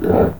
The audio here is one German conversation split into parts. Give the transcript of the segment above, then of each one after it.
Yeah.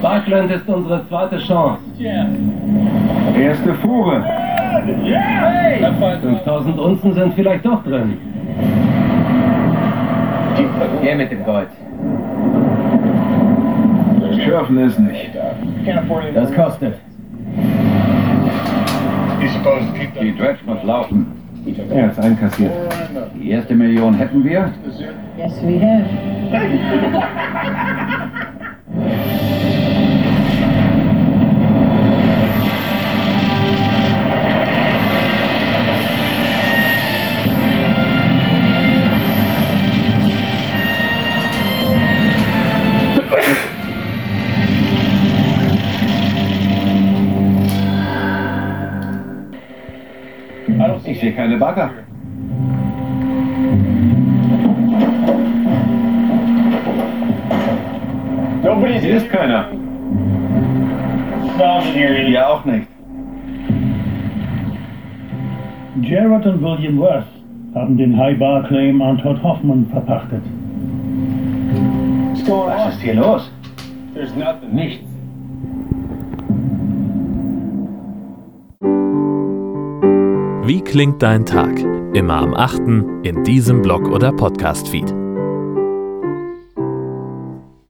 Buckland ist unsere zweite Chance. Erste Fuhre. 5000 Unzen sind vielleicht doch drin. Her mit dem Gold. Schürfen es nicht. Das kostet. Die Dredge muss laufen. Er ist einkassiert. Die erste Million hätten wir. Yes, we have. Ich sehe keine Bagger. Hier ist keiner. Hier auch nicht. Gerard und William Worth haben den High Bar Claim an Todd Hoffman verpachtet. Was ist hier los? Nichts. Wie klingt dein Tag? Immer am 8. in diesem Blog oder Podcast-Feed.